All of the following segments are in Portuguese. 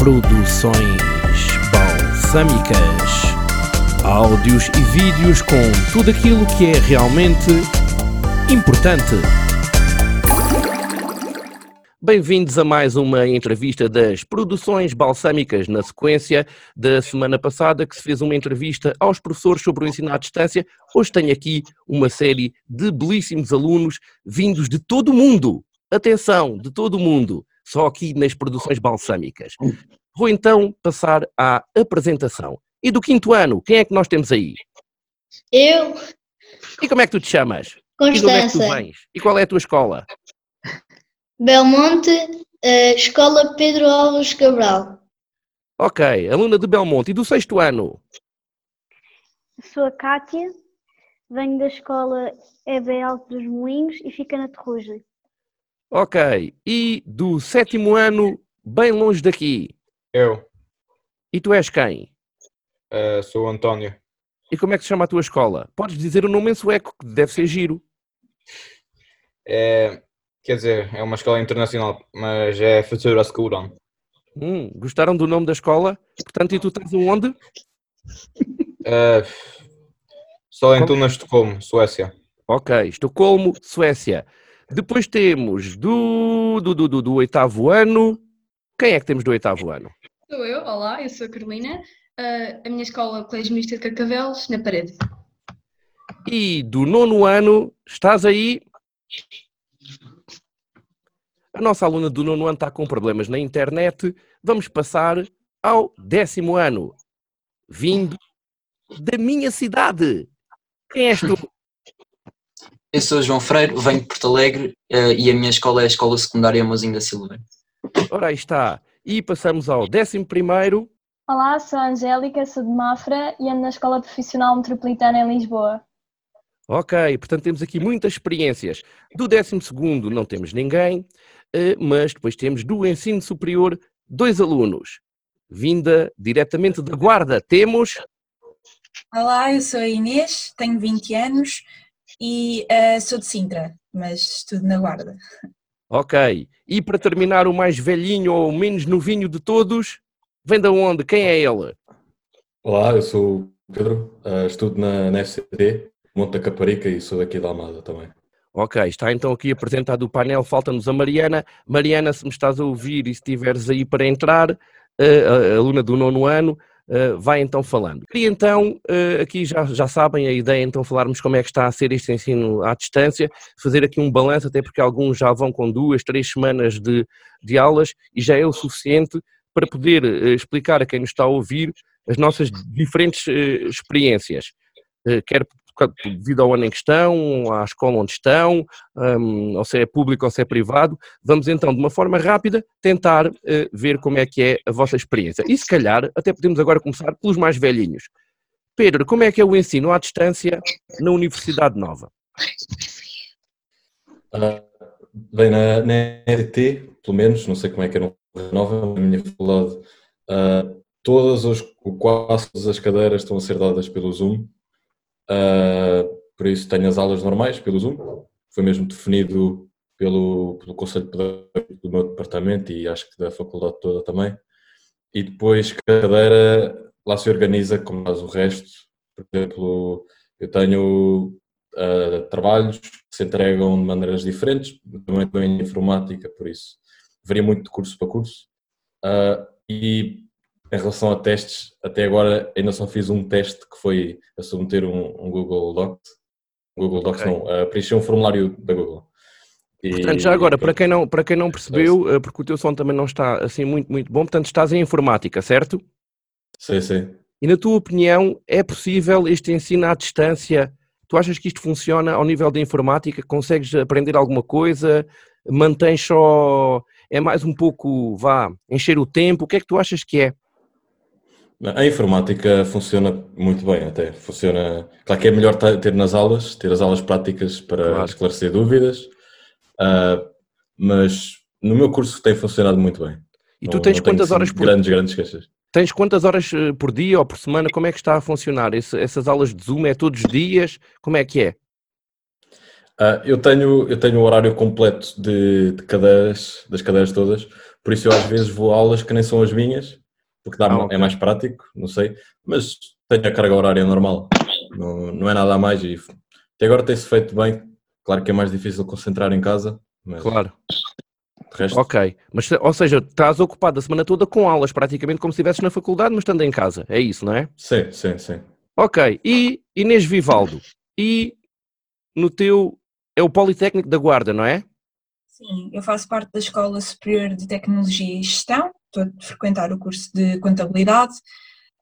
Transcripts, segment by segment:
Produções Balsâmicas. Áudios e vídeos com tudo aquilo que é realmente importante. Bem-vindos a mais uma entrevista das Produções Balsâmicas, na sequência da semana passada que se fez uma entrevista aos professores sobre o ensino à distância. Hoje tenho aqui uma série de belíssimos alunos vindos de todo o mundo. Atenção, de todo o mundo, só aqui nas Produções Balsâmicas. Vou então passar à apresentação. E do quinto ano, quem é que nós temos aí? Eu, E como é que tu te chamas? E de onde é que tu Constança, vens? E qual é a tua escola? Belmonte, eh, Escola Pedro Alves Cabral. Ok, aluna de Belmonte. E do sexto ano? Sou a Kátia, venho da escola EB Alto dos Moinhos e fica na Terrugem. Ok. E do sétimo ano, bem longe daqui? Eu E tu és quem? eh, sou o António. E como é que se chama a tua escola? Podes dizer o nome em sueco, que deve ser giro. É, quer dizer, é uma escola internacional, mas é Futura Skolan. Hum, gostaram do nome da escola? Portanto, e tu estás onde? Eh, só em Tunas Estocolmo, Suécia. Ok, Estocolmo, Suécia. Depois temos do, do, do, do, do oitavo ano. Quem é que temos do oitavo ano? Sou eu, olá, eu sou a Carolina. Ah, a minha escola é o Colégio Misto de Carcavelos, na parede. E do nono ano, estás aí? A nossa aluna do nono ano está com problemas na internet. Vamos passar ao décimo ano. Vindo da minha cidade. Quem és tu? Eu sou João Freire, venho de Porto Alegre eh, e a minha escola é a Escola Secundária Mozinho da Silva. Ora, aí está. E passamos ao décimo primeiro. Olá, sou a Angélica, sou de Mafra e ando na Escola Profissional Metropolitana em Lisboa. Ok, portanto temos aqui muitas experiências. Do 12 não temos ninguém, eh, mas depois temos do ensino superior dois alunos. Vinda diretamente da Guarda, temos. Olá, eu sou a Inês, tenho 20 anos e eh, sou de Sintra, mas estudo na Guarda. Ok. E para terminar, o mais velhinho ou o menos novinho de todos, vem da onde? Quem é ele? Olá, eu sou o Pedro, eh, estudo na, na FCT, Monte da Caparica e sou daqui da Almada também. Ok, está então aqui apresentado o painel, falta-nos a Mariana. Mariana, se me estás a ouvir e se estiveres aí para entrar, a aluna do nono ano, eh, vai então falando. Queria então, eh, aqui já, já sabem a ideia, então falarmos como é que está a ser este ensino à distância, fazer aqui um balanço, até porque alguns já vão com duas, três semanas de, de aulas e já é o suficiente para poder eh, explicar a quem nos está a ouvir as nossas diferentes experiências, quer devido ao ano em questão, à escola onde estão, hum, ou se é público ou se é privado. Vamos então, de uma forma rápida, tentar eh, ver como é que é a vossa experiência. E se calhar, até podemos agora começar pelos mais velhinhos. Pedro, como é que é o ensino à distância na Universidade Nova? Ah, bem, na, na RT, pelo menos, não sei como é que é no Nova, na minha faculdade, ah, todas as, quase as cadeiras estão a ser dadas pelo Zoom, Ah, por isso tenho as aulas normais pelo Zoom, foi mesmo definido pelo, pelo Conselho do meu departamento e acho que da faculdade toda também, e depois cada cadeira lá se organiza como faz o resto, por exemplo, eu tenho ah, trabalhos que se entregam de maneiras diferentes, também em informática, por isso varia muito de curso para curso. Ah, e em relação a testes, até agora ainda só fiz um teste que foi a submeter um, um Google Docs, Google Docs Ok. não, a preencher um formulário da Google. E- Portanto, já agora, para quem não, para quem não percebeu, eh, porque o teu som também não está assim muito, muito bom, portanto estás em informática, certo? Sim, sim. E na tua opinião, é possível este ensino à distância? Tu achas que isto funciona ao nível da informática? Consegues aprender alguma coisa? Mantens só. É mais um pouco, vá, encher o tempo? O que é que tu achas que é? A informática funciona muito bem, até. Funciona. Claro que é melhor ter nas aulas, ter as aulas práticas para Claro. esclarecer dúvidas, ah, mas no meu curso tem funcionado muito bem. E Não- tu tens não quantas assim, horas por Grandes, grandes queixas. Tens quantas horas eh, por dia ou por semana? Como é que está a funcionar? Esse- essas aulas de Zoom é todos os dias? Como é que é? Ah, eu tenho, eu tenho o horário completo de, de cadeiras, das cadeiras todas, por isso eu às vezes vou a aulas que nem são as minhas, porque dá, Ah, ma- ok. é mais prático, não sei, mas tenho a carga horária normal, não, não é nada a mais e até agora tem-se feito bem. Claro que é mais difícil concentrar em casa, mas Claro. Ok. Mas, ou seja, estás ocupado a semana toda com aulas, praticamente como se estivesses na faculdade, mas estando em casa. É isso, não é? sim, sim, sim. Ok. E Inês Vivaldo? E no teu. É o Politécnico da Guarda, não é? Sim, eu faço parte da Escola Superior de Tecnologia e Gestão, estou a frequentar o curso de Contabilidade.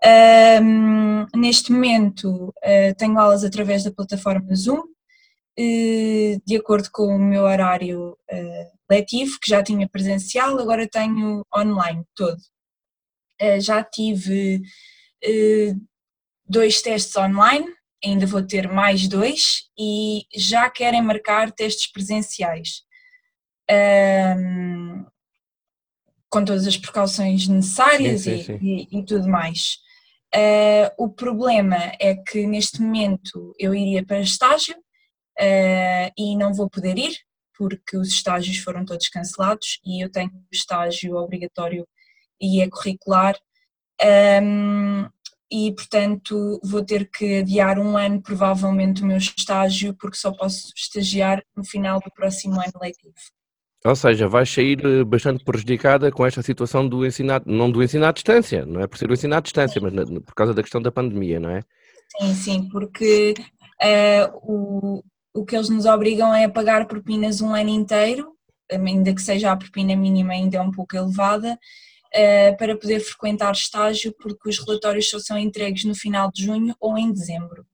Ahm, neste momento ah, tenho aulas através da plataforma Zoom, eh, de acordo com o meu horário ah, letivo, que já tinha presencial, agora tenho online todo. Ah, já tive eh, dois testes online, ainda vou ter mais dois e já querem marcar testes presenciais. Ahm, com todas as precauções necessárias Sim, e- sim, sim. E, e tudo mais. Ah, o problema é que neste momento eu iria para estágio ah, e não vou poder ir porque os estágios foram todos cancelados e eu tenho estágio obrigatório e é curricular Ahm, e portanto vou ter que adiar um ano provavelmente o meu estágio porque só posso estagiar no final do próximo ano letivo. Ou seja, vais sair eh, bastante prejudicada com esta situação do ensino, não do ensino à distância, não é por ser o ensino à distância, mas por causa da questão da pandemia, não é? Sim, sim, porque eh, o, o que eles nos obrigam é a pagar propinas um ano inteiro, ainda que seja a propina mínima ainda é um pouco elevada, eh, para poder frequentar estágio, porque os relatórios só são entregues no final de junho ou em dezembro.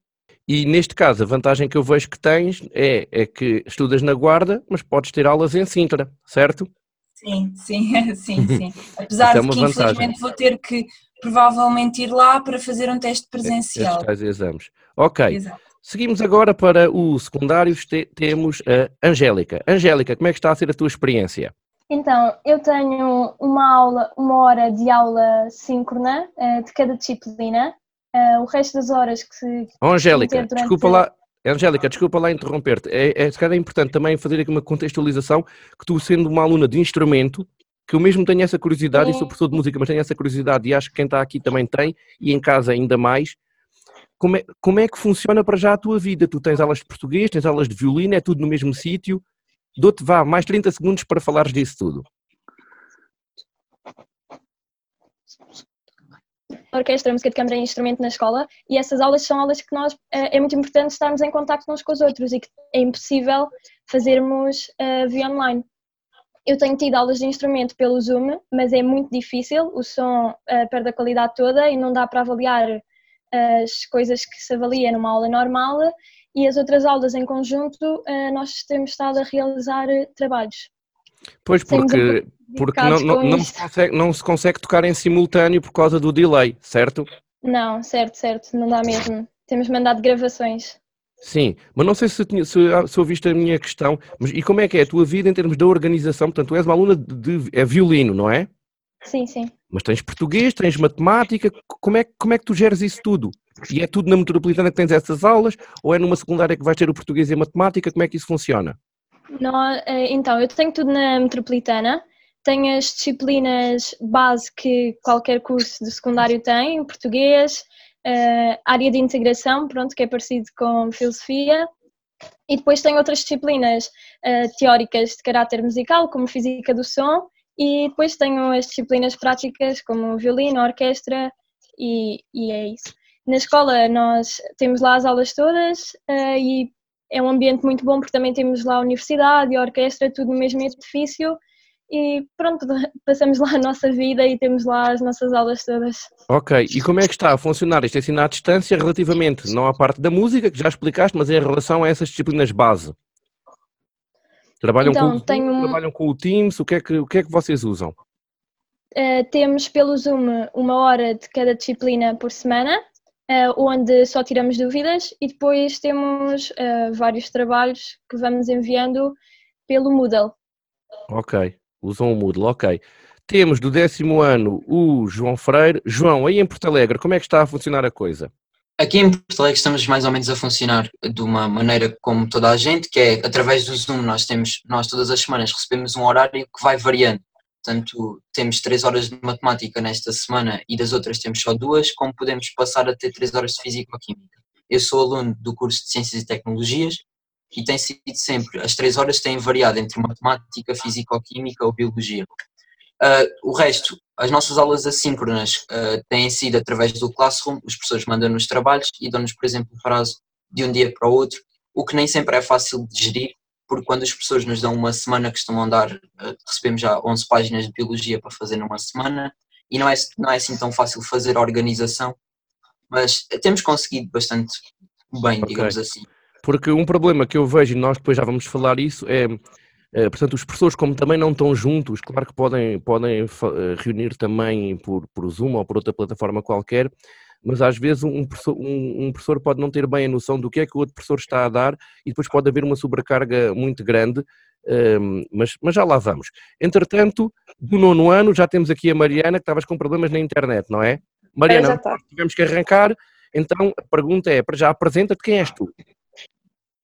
E neste caso, a vantagem que eu vejo que tens é, é que estudas na Guarda, mas podes ter aulas em Sintra, certo? Sim, sim, sim, sim. Apesar Isso é de que vantagem. infelizmente vou ter que provavelmente ir lá para fazer um teste Estes presencial. tais exames. Ok. Exato. Seguimos agora para o secundário, te- temos a Angélica. Angélica, como é que está a ser a tua experiência? Então, eu tenho uma aula, uma hora de aula síncrona eh, de cada disciplina. Eh, o resto das horas que se Oh, Angélica, desculpa lá, Angélica, desculpa lá interromper-te. É, é, se calhar é importante também fazer aqui uma contextualização que tu, sendo uma aluna de instrumento, que eu mesmo tenho essa curiosidade, e sou Sim. professor de música, mas tenho essa curiosidade, e acho que quem está aqui também tem, e em casa ainda mais. Como é, como é que funciona para já a tua vida? Tu tens aulas de português, tens aulas de violino, é tudo no mesmo sítio. Dou-te, vá, mais 30 segundos para falares disso tudo. Orquestra, música de câmara e instrumento na escola e essas aulas são aulas que nós eh, é muito importante estarmos em contacto uns com os outros e que é impossível fazermos eh, via online. Eu tenho tido aulas de instrumento pelo Zoom, mas é muito difícil, o som eh, perde a qualidade toda e não dá para avaliar as coisas que se avalia numa aula normal e as outras aulas em conjunto nós temos estado a realizar trabalhos. Pois, porque, porque não, não, não, se consegue, não se consegue tocar em simultâneo por causa do delay, certo? Não, certo, certo, não dá mesmo. Temos mandado gravações. Sim, mas não sei se, se, se ouviste a minha questão, mas e como é que é a tua vida em termos da organização? Portanto, tu és uma aluna de, de- é violino, não é? Sim, sim. Mas tens português, tens matemática, como é, como é que tu geres isso tudo? E é tudo na metropolitana que tens essas aulas? Ou é numa secundária que vais ter o português e a matemática? Como é que isso funciona? Eh, então, eu tenho tudo na metropolitana, tenho as disciplinas base que qualquer curso de secundário tem, português, eh, área de integração, pronto, que é parecido com filosofia, e depois tenho outras disciplinas eh, teóricas de caráter musical, como física do som, e depois tenho as disciplinas práticas, como violino, orquestra, e, e é isso. Na escola nós temos lá as aulas todas e é um ambiente muito bom porque também temos lá a universidade e a orquestra, tudo no mesmo edifício e pronto, passamos lá a nossa vida e temos lá as nossas aulas todas. Ok, e como é que está a funcionar este ensino à distância relativamente, não à parte da música, que já explicaste, mas em relação a essas disciplinas base? Trabalham, com, Então, o tenho um- trabalham com o Teams, o que é que, o que, é que vocês usam? Eh, temos pelo Zoom uma hora de cada disciplina por semana, eh, onde só tiramos dúvidas e depois temos eh, vários trabalhos que vamos enviando pelo Moodle. Ok, usam o Moodle, ok. Temos do décimo ano o João Freire. João, aí em Porto Alegre, como é que está a funcionar a coisa? Aqui em Porto Alegre estamos mais ou menos a funcionar de uma maneira como toda a gente, que é através do Zoom nós temos, nós todas as semanas recebemos um horário que vai variando. Portanto, temos três horas de matemática nesta semana e das outras temos só duas, como podemos passar a ter três horas de físico-química. Eu sou aluno do curso de Ciências e Tecnologias e tem sido sempre, as três horas têm variado entre matemática, físico-química ou biologia. Uh, o resto, as nossas aulas assíncronas uh, têm sido através do Classroom, os professores mandam-nos trabalhos e dão-nos, por exemplo, o prazo de um dia para o outro, o que nem sempre é fácil de gerir, porque quando os professores nos dão uma semana que estão a dar, uh, recebemos já 11 páginas de biologia para fazer numa semana, e não é, não é assim tão fácil fazer a organização, mas temos conseguido bastante bem, digamos okay. assim. Porque um problema que eu vejo, e nós depois já vamos falar isso, é Uh, portanto, os professores, como também não estão juntos, claro que podem, podem reunir também por, por Zoom ou por outra plataforma qualquer, mas às vezes um professor, um, um professor, pode não ter bem a noção do que é que o outro professor está a dar e depois pode haver uma sobrecarga muito grande, uh, mas, mas já lá vamos. Entretanto, do nono ano já temos aqui a Mariana, que estavas com problemas na internet, não é? Mariana, é, tivemos que arrancar, então a pergunta é, para já apresenta-te quem és tu.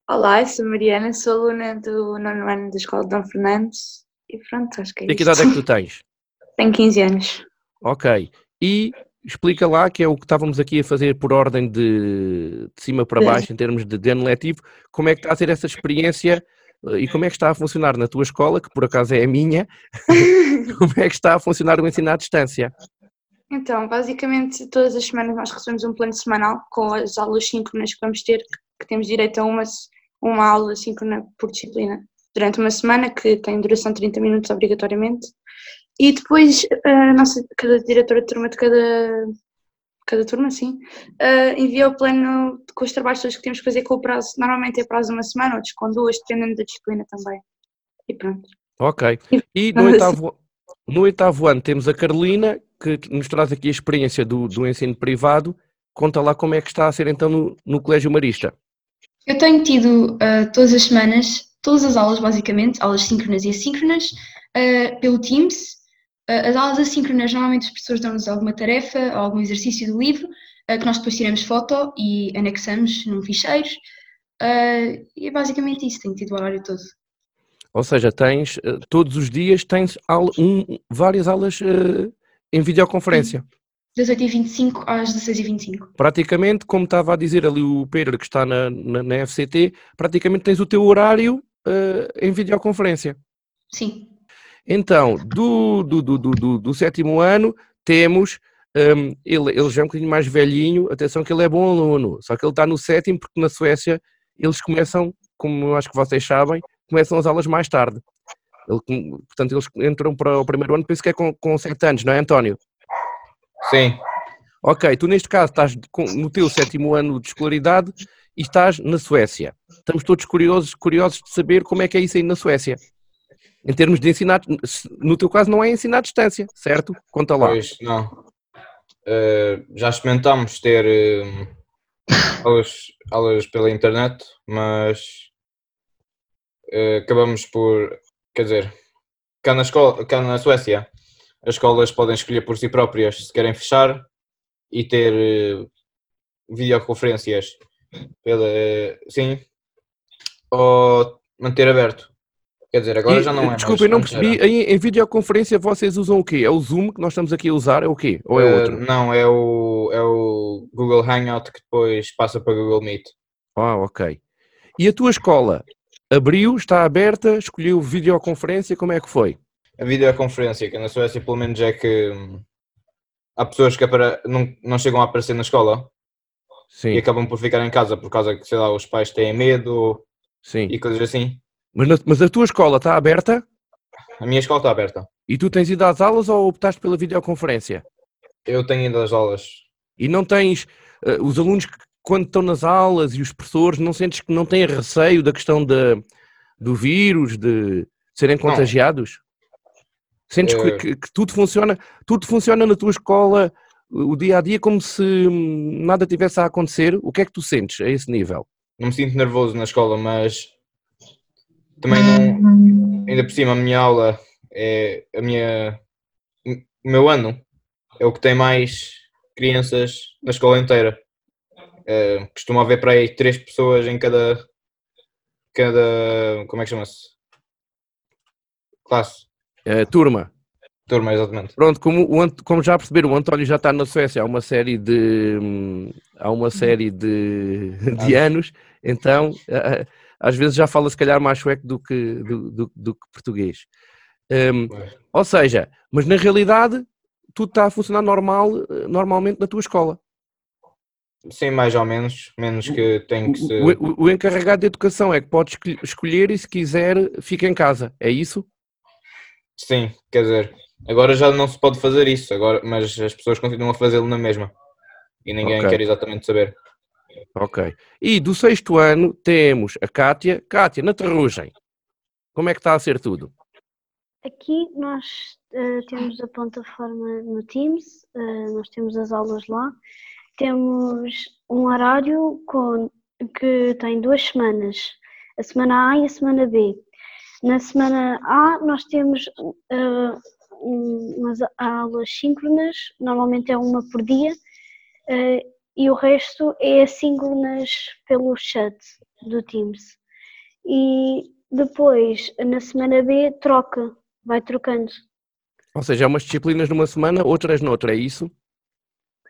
Olá, eu sou Mariana, sou aluna do nono ano da Escola de Dom Fernandes e pronto, acho que é isso. E que idade é que tu tens? Tenho 15 anos. Ok. E explica lá, que é o que estávamos aqui a fazer por ordem de, de cima para baixo, em termos de, de ano letivo, como é que está a ser essa experiência eh, e como é que está a funcionar na tua escola, que por acaso é a minha, como é que está a funcionar o ensino à distância? Então, basicamente, todas as semanas nós recebemos um plano semanal com as aulas síncronas que vamos ter, que temos direito a umas uma aula síncrona por disciplina durante uma semana, que tem duração de 30 minutos obrigatoriamente. E depois a nossa, cada diretora de turma de cada, cada turma, sim, uh, envia o plano com os trabalhos todos que temos que fazer com o prazo. Normalmente é prazo de uma semana, outros com duas, dependendo da disciplina também. E pronto. Ok. E no oitavo, no oitavo ano temos a Carolina, que nos traz aqui a experiência do, do ensino privado. Conta lá como é que está a ser então no, no Colégio Marista. Eu tenho tido uh, todas as semanas, todas as aulas basicamente, aulas síncronas e assíncronas, uh, pelo Teams. Uh, as aulas assíncronas, normalmente os professores dão-nos alguma tarefa ou algum exercício do livro, que nós depois tiramos foto e anexamos num ficheiro. e é basicamente isso, tenho tido o horário todo. Ou seja, tens, todos os dias tens aula, um, várias aulas em videoconferência. Sim das 8h25 às 16h25. Praticamente, como estava a dizer ali o Pedro que está na, na, na FCT, praticamente tens o teu horário uh, em videoconferência. Sim. Então, do, do, do, do, do sétimo ano, temos. Um, ele, ele já é um bocadinho mais velhinho, atenção que ele é bom aluno, só que ele está no sétimo porque na Suécia eles começam, como eu acho que vocês sabem, começam as aulas mais tarde. Ele, portanto, eles entram para o primeiro ano, penso que é com, com 7 anos, não é, António? Sim. Ok, tu neste caso estás no teu sétimo ano de escolaridade e estás na Suécia. Estamos todos curiosos, curiosos de saber como é que é isso aí na Suécia. Em termos de ensinar, no teu caso não é ensinar à distância, certo? Conta lá. Pois, não. Uh, já experimentámos ter uh, aulas, aulas pela internet, mas uh, acabamos por, quer dizer, cá na, escola, cá na Suécia as escolas podem escolher por si próprias se querem fechar e ter videoconferências pela, sim, ou manter aberto. Quer dizer, agora e, já não é Desculpa, eu não percebi. Em, em, videoconferência vocês usam o quê? É o Zoom que nós estamos aqui a usar? É o quê? Ou é uh, outro? Não, é o, é o Google Hangout que depois passa para Google Meet. Ah, ok. E a tua escola abriu, está aberta, escolheu videoconferência, como é que foi? a videoconferência, que na Suécia pelo menos é que hum, há pessoas que não, não chegam a aparecer na escola Sim. e acabam por ficar em casa por causa que, sei lá, os pais têm medo Sim. e coisas assim. Mas, na, mas a tua escola está aberta? A minha escola está aberta. E tu tens ido às aulas ou optaste pela videoconferência? Eu tenho ido às aulas. E não tens uh, os alunos que, quando estão nas aulas e os professores, não sentes que não têm receio da questão de, do vírus, de serem contagiados? Não. Sentes que, que, que, tudo funciona, tudo funciona na tua escola o dia a dia como se nada tivesse a acontecer. O que é que tu sentes a esse nível? Não me sinto nervoso na escola, mas também não. Ainda por cima, a minha aula é a minha. O meu ano é o que tem mais crianças na escola inteira. eh, costuma haver para aí três pessoas em cada, cada, como é que chama-se? Classe, Eh, turma. turma, exatamente. Pronto, como, o Ant- como já perceberam, o António já está na Suécia há uma série de, hum, há uma série de, de anos, então eh, às vezes já fala se calhar mais sueco do que, do, do- do que português. Hum, ou seja, mas na realidade tudo está a funcionar normal, eh, normalmente na tua escola. Sim, mais ou menos, menos que tem que se... O, o- o encarregado de educação é que pode escolher- e se quiser fica em casa, é isso? Sim, quer dizer, agora já não se pode fazer isso, agora, mas as pessoas continuam a fazê-lo na mesma. E ninguém Ok. quer exatamente saber. Ok. E do sexto ano temos a Kátia. Kátia, na Terrugem, como é que está a ser tudo? Aqui nós eh, temos a plataforma no Teams, eh, nós temos as aulas lá, temos um horário com, que tem duas semanas, a semana A e a semana B. Na semana A nós temos um- umas aulas síncronas, normalmente é uma por dia, e o resto é assíncronas pelo chat do Teams. E depois, na semana B, troca, vai trocando. Ou seja, é umas disciplinas numa semana, outras noutra, é isso?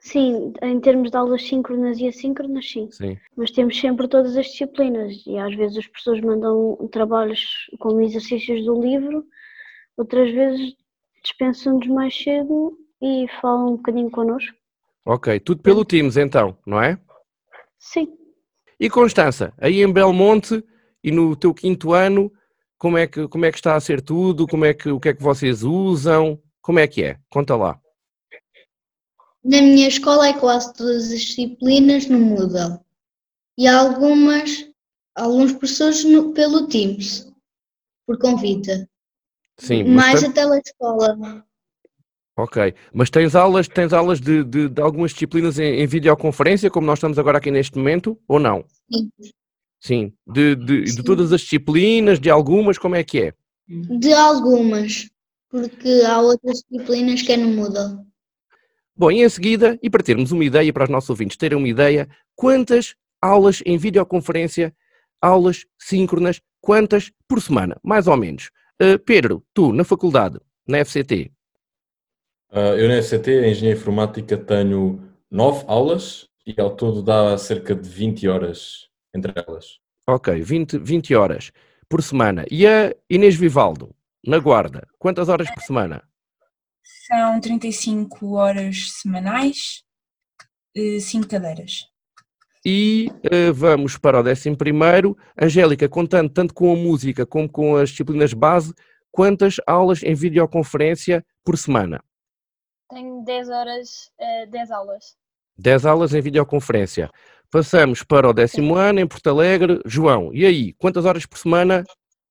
Sim, em termos de aulas síncronas e assíncronas, sim. Sim. Mas temos sempre todas as disciplinas e às vezes as pessoas mandam trabalhos como exercícios do livro, outras vezes dispensam-nos mais cedo e falam um bocadinho connosco. Ok, tudo pelo Teams então, não é? Sim. E Constança, aí em Belmonte e no teu quinto ano, como é que, como é que está a ser tudo? Como é que, o que é que vocês usam? Como é que é? Conta lá. Na minha escola é quase todas as disciplinas no Moodle. E algumas, alguns professores no- pelo Teams, por convite. Sim, Mais tam- a telescola. Ok, mas tens aulas, tens aulas de, de, de algumas disciplinas em, em videoconferência, como nós estamos agora aqui neste momento, ou não? Sim. Sim, de, de, de todas as disciplinas, de algumas, como é que é? De algumas, porque há outras disciplinas que é no Moodle. Bom, e em seguida, e para termos uma ideia, para os nossos ouvintes terem uma ideia, quantas aulas em videoconferência, aulas síncronas, quantas por semana, mais ou menos? Uh, Pedro, tu, na faculdade, na FCT, Ah, eu na FCT, em Engenharia Informática, tenho nove aulas e ao todo dá cerca de 20 horas entre elas. ok, 20, 20 horas por semana. E a Inês Vivaldo, na Guarda, quantas horas por semana? São 35 horas semanais, 5 cadeiras. E eh, vamos para o décimo primeiro. Angélica, contando tanto com a música como com as disciplinas base, quantas aulas em videoconferência por semana? Tenho 10 horas, eh, 10 aulas. 10 aulas em videoconferência. Passamos para o décimo ano em Porto Alegre. João, e aí, quantas horas por semana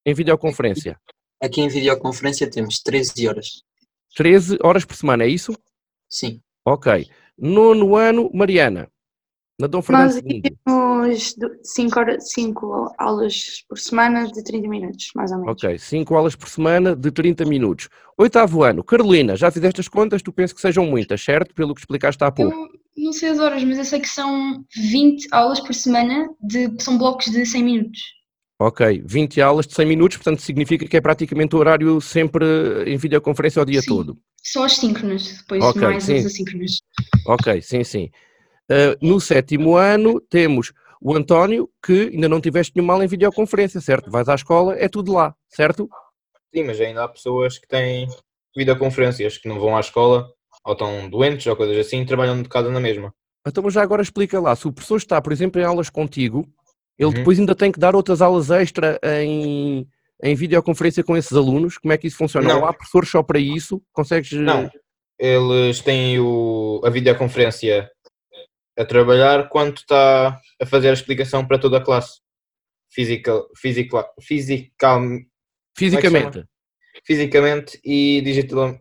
em videoconferência? Aqui em videoconferência temos 13 horas. 13 horas por semana, é isso? Sim. Ok. Nono ano, Mariana, na Dom Fernando Nós II. temos 5 horas, cinco aulas por semana de 30 minutos, mais ou menos. Ok, 5 aulas por semana de 30 minutos. Oitavo ano, Carolina, já fizeste as contas? Tu pensas que sejam muitas, certo? Pelo que explicaste há pouco. Eu não sei as horas, mas eu sei que são 20 aulas por semana, de, são blocos de 100 minutos. Ok, 20 aulas de 100 minutos, portanto significa que é praticamente o horário sempre em videoconferência o dia Sim. todo. Só as síncronas, depois Ok, mais sim. as assíncronas. Ok, sim, sim. Uh, no sétimo ano temos o António, que ainda não tiveste nenhuma aula em videoconferência, certo? Vais à escola, é tudo lá, certo? Sim, mas ainda há pessoas que têm videoconferências, que não vão à escola, ou estão doentes, ou coisas assim, e trabalham de casa na mesma. Então, já agora explica lá, se o professor está, por exemplo, em aulas contigo, ele Uhum. depois ainda tem que dar outras aulas extra em, em videoconferência com esses alunos, como é que isso funciona? Não. Ou há professores só para isso? Consegues... Não, eles têm o, a videoconferência a trabalhar quando está a fazer a explicação para toda a classe. Physical, physical, physical, Fisicamente. fisicamente e digital.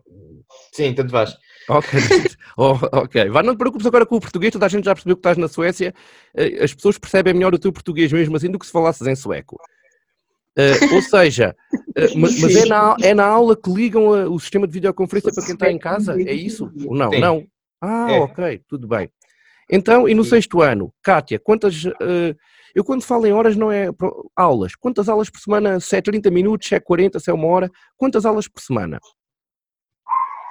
Sim, tanto faz. Ok, Oh, ok. Vá, não te preocupes agora com o português, toda a gente já percebeu que estás na Suécia, eh, as pessoas percebem melhor o teu português mesmo assim do que se falasses em sueco. Eh, ou seja, eh, ma- mas, é, na, é na aula que ligam a- o sistema de videoconferência para quem está em casa? É isso? Ou não? Sim. Não? Ah, É. ok, tudo bem. Então, e no sexto ano, Kátia, quantas. eh, eu quando falo em horas não é aulas. Quantas aulas por semana? Se é 30 minutos, se é 40, se é uma hora? Quantas aulas por semana?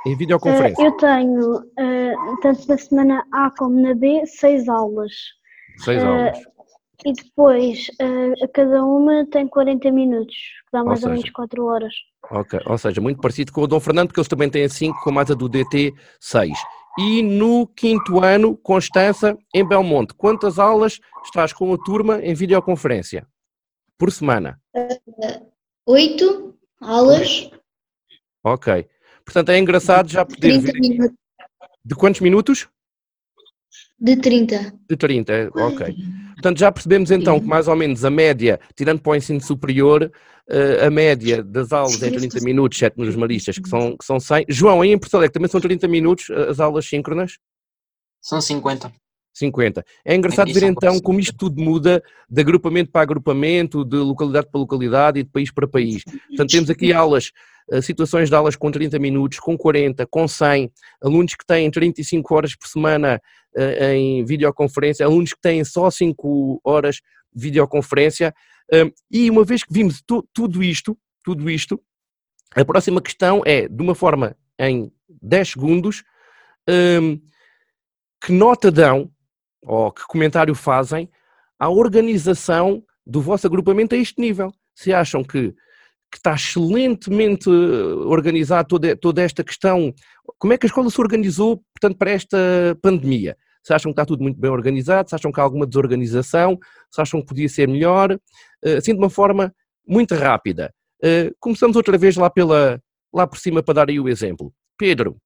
Em videoconferência? Eh, eu tenho, eh, tanto na semana A como na B, seis aulas. Seis aulas. E depois, a cada uma tem 40 minutos, que dá mais ou, seja, menos 4 horas. Ok, ou seja, muito parecido com o Dom Fernando, porque eles também têm 5, com mais a do DT 6. E no quinto ano, Constança, em Belmonte, quantas aulas estás com a turma em videoconferência? Por semana? Oito aulas, Ok. Portanto, é engraçado já poder 30 ver. minutos. De quantos minutos? De 30. De 30, é, ok. Portanto, já percebemos então que mais ou menos a média, tirando para o ensino superior, eh, a média das aulas é 30 minutos, exceto nos maristas, que são, que são 100. João, aí em Porto Alegre também são 30 minutos eh, as aulas síncronas? São 50. 50. É engraçado ver é então como isto tudo muda de agrupamento para agrupamento, de localidade para localidade e de país para país. Portanto, temos aqui aulas, situações de aulas com 30 minutos, com 40, com 100, alunos que têm 35 horas por semana eh, em videoconferência, alunos que têm só 5 horas de videoconferência. eh, E uma vez que vimos tu- tudo isto, tudo isto, a próxima questão é, de uma forma em 10 segundos, hum, que nota dão, ou que comentário fazem, à organização do vosso agrupamento a este nível? Se acham que, que está excelentemente eh, organizado toda, toda esta questão, como é que a escola se organizou, portanto, para esta pandemia? Se acham que está tudo muito bem organizado, se acham que há alguma desorganização, se acham que podia ser melhor, eh, assim de uma forma muito rápida. Eh, Começamos outra vez lá, pela, lá por cima para dar aí o exemplo. Pedro,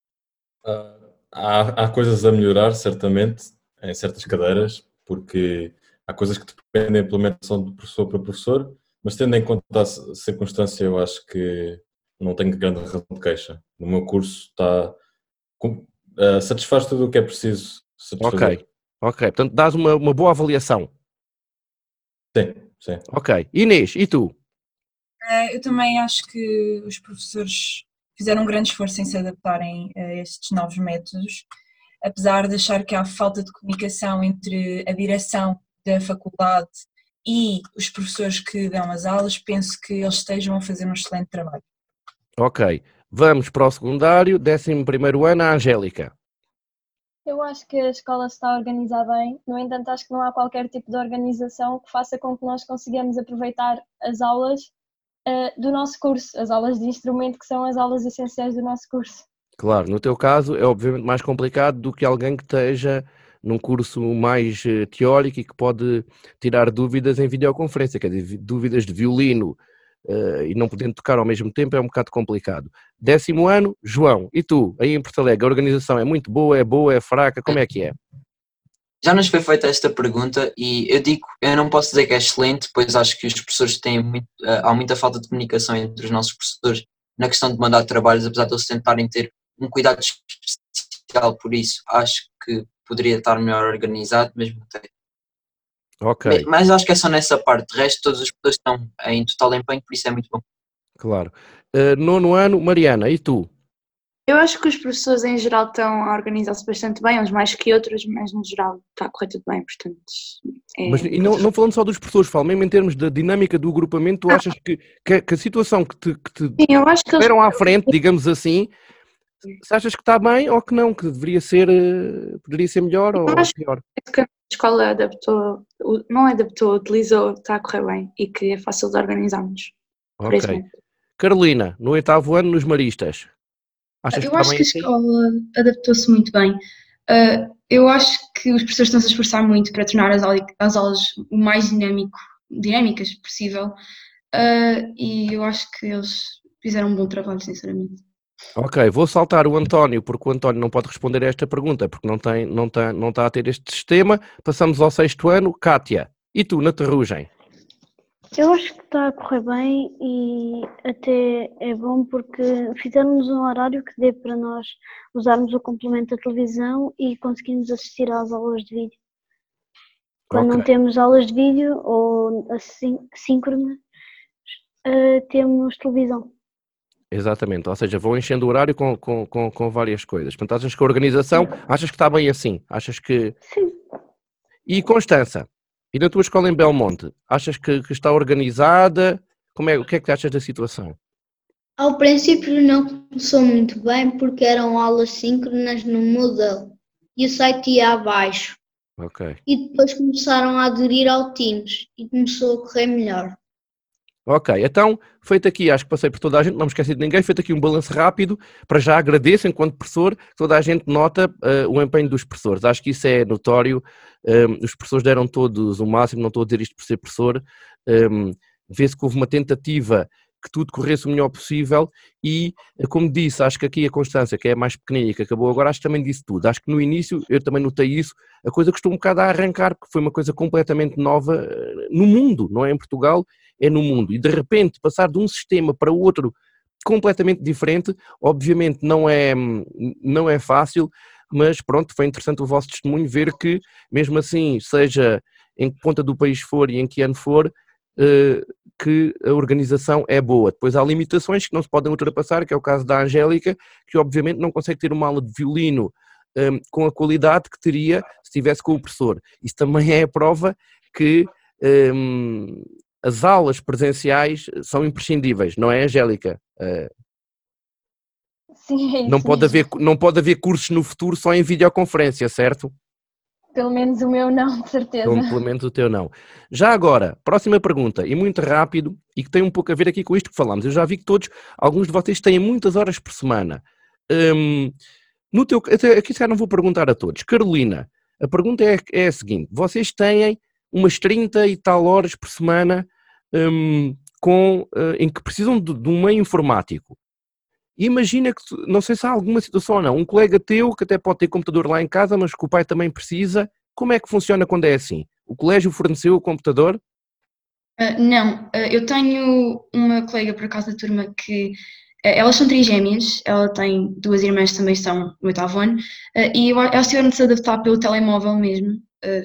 Ah, Há, há coisas a melhorar, certamente, em certas cadeiras, porque há coisas que dependem da implementação de professor para professor, mas tendo em conta a ci- circunstância, eu acho que não tenho grande razão de queixa. No meu curso está. ah, satisfaz tudo o que é preciso satisfazer. ok, ok, portanto dás uma, uma boa avaliação. Sim, sim. Ok. Inês, e tu? Eh, Eu também acho que os professores fizeram um grande esforço em se adaptarem a estes novos métodos, apesar de achar que há falta de comunicação entre a direção da faculdade e os professores que dão as aulas, penso que eles estejam a fazer um excelente trabalho. Ok. Vamos para o secundário, 11 ano, a Angélica. Eu acho que a escola está a organizar bem, no entanto, acho que não há qualquer tipo de organização que faça com que nós consigamos aproveitar as aulas eh, do nosso curso, as aulas de instrumento, que são as aulas essenciais do nosso curso. Claro, no teu caso é obviamente mais complicado do que alguém que esteja num curso mais eh, teórico e que pode tirar dúvidas em videoconferência, quer dizer, vi- dúvidas de violino eh, e não podendo tocar ao mesmo tempo é um bocado complicado. Décimo ano, João, e tu, aí em Porto Alegre, a organização é muito boa, é boa, é fraca, como é que é? Já nos foi feita esta pergunta e eu digo, eu não posso dizer que é excelente, pois acho que os professores têm muito, eh, há muita falta de comunicação entre os nossos professores na questão de mandar trabalhos, apesar de eles tentarem ter um cuidado especial por isso, acho que poderia estar melhor organizado, mesmo até. Ok, Mas acho que é só nessa parte, de resto todos os professores estão em total empenho, por isso é muito bom. claro. Eh, nono ano, Mariana, e tu? Eu acho que os professores em geral estão a organizar-se bastante bem, uns mais que outros, mas no geral está a correr tudo bem, portanto. é- Mas e não, não falando só dos professores, falo mesmo em termos da dinâmica do agrupamento, tu achas que, que, a- que a situação que te, que te Sim, eu acho que eles deram à frente, digamos assim, se achas que está bem ou que não, que deveria ser, eh, poderia ser melhor ou acho pior? que a escola adaptou, não adaptou, utilizou, está a correr bem e que é fácil de organizarmos. Ok. Carolina, no oitavo ano nos Maristas, achas que Eu está acho que a assim? escola adaptou-se muito bem. Ah, eu acho que os professores estão-se a esforçar muito para tornar as, as aulas o mais dinâmico, dinâmicas possível. Ah, e eu acho que eles fizeram um bom trabalho, sinceramente. Ok, vou saltar o António, porque o António não pode responder a esta pergunta, porque não, tem, não, tem, não está a ter este sistema. Passamos ao sexto ano, Kátia. E tu, na Terrugem? Eu acho que está a correr bem e até é bom porque fizemos um horário que dê para nós usarmos o complemento da televisão e conseguimos assistir às aulas de vídeo. Quando não Ok. temos aulas de vídeo ou assim, síncronas, eh, temos televisão. Exatamente, ou seja, vão enchendo o horário com, com, com, com várias coisas. Portanto, achas que a organização, achas que está bem assim? Achas que Sim, E Constança, e na tua escola em Belmonte, achas que, que está organizada? Como é, o que é que achas da situação? Ao princípio não começou muito bem porque eram aulas síncronas no Moodle e o site ia abaixo. Ok. E depois começaram a aderir ao Teams e começou a correr melhor. Ok, então, feito aqui, acho que passei por toda a gente, não me esqueci de ninguém, feito aqui um balanço rápido, para já agradeço enquanto professor, toda a gente nota uh, o empenho dos professores, acho que isso é notório, um, os professores deram todos o máximo, não estou a dizer isto por ser professor, um, vê-se que houve uma tentativa que tudo corresse o melhor possível e, como disse, acho que aqui a Constância, que é a mais pequenina que acabou agora, acho que também disse tudo. Acho que no início, eu também notei isso, a coisa custou um bocado a arrancar, porque foi uma coisa completamente nova eh, no mundo, não é em Portugal, é no mundo. E de repente, passar de um sistema para outro completamente diferente, obviamente não é, não é fácil, mas pronto, foi interessante o vosso testemunho ver que, mesmo assim, seja em que ponta do país for e em que ano for, eh, que a organização é boa. Depois há limitações que não se podem ultrapassar, que é o caso da Angélica, que obviamente não consegue ter uma aula de violino um, com a qualidade que teria se estivesse com o professor. Isso também é a prova que um, as aulas presenciais são imprescindíveis, não é, Angélica? Uh, Sim, é não, pode mesmo. haver, não pode haver cursos no futuro só em videoconferência, certo? Pelo menos o meu não, de certeza. Pelo, pelo menos o teu não. Já agora, próxima pergunta, e muito rápido, e que tem um pouco a ver aqui com isto que falamos. Eu já vi que todos, alguns de vocês têm muitas horas por semana. Hum, no teu, aqui já não vou perguntar a todos. Carolina, a pergunta é, é a seguinte: vocês têm umas 30 e tal horas por semana hum, com, uh, em que precisam de, de um meio informático. Imagina que, não sei se há alguma situação ou não, um colega teu que até pode ter computador lá em casa, mas que o pai também precisa, como é que funciona quando é assim? O colégio forneceu o computador? Uh, não, uh, eu tenho uma colega por acaso da turma que uh, elas são trigêmeas, ela tem duas irmãs que também são no oitavo ano, e elas tiveram de se adaptar pelo telemóvel mesmo,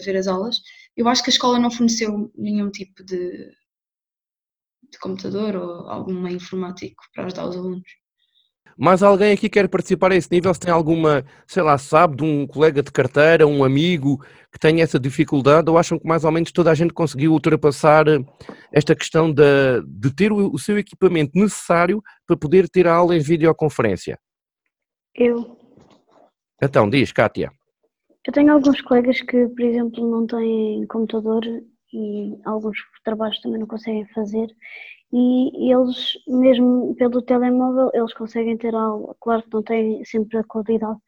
ver as aulas. Eu acho que a escola não forneceu nenhum tipo de, de computador ou algum meio informático para ajudar os alunos. Mas alguém aqui quer participar a esse nível? Se tem alguma, sei lá, sabe, de um colega de carteira, um amigo que tenha essa dificuldade, ou acham que mais ou menos toda a gente conseguiu ultrapassar eh, esta questão de, de ter o, o seu equipamento necessário para poder ter a aula em videoconferência? Eu. Então, diz, Kátia. Eu tenho alguns colegas que, por exemplo, não têm computador e alguns trabalhos também não conseguem fazer e eles, mesmo pelo telemóvel, eles conseguem ter aula. Claro que não têm sempre a qualidade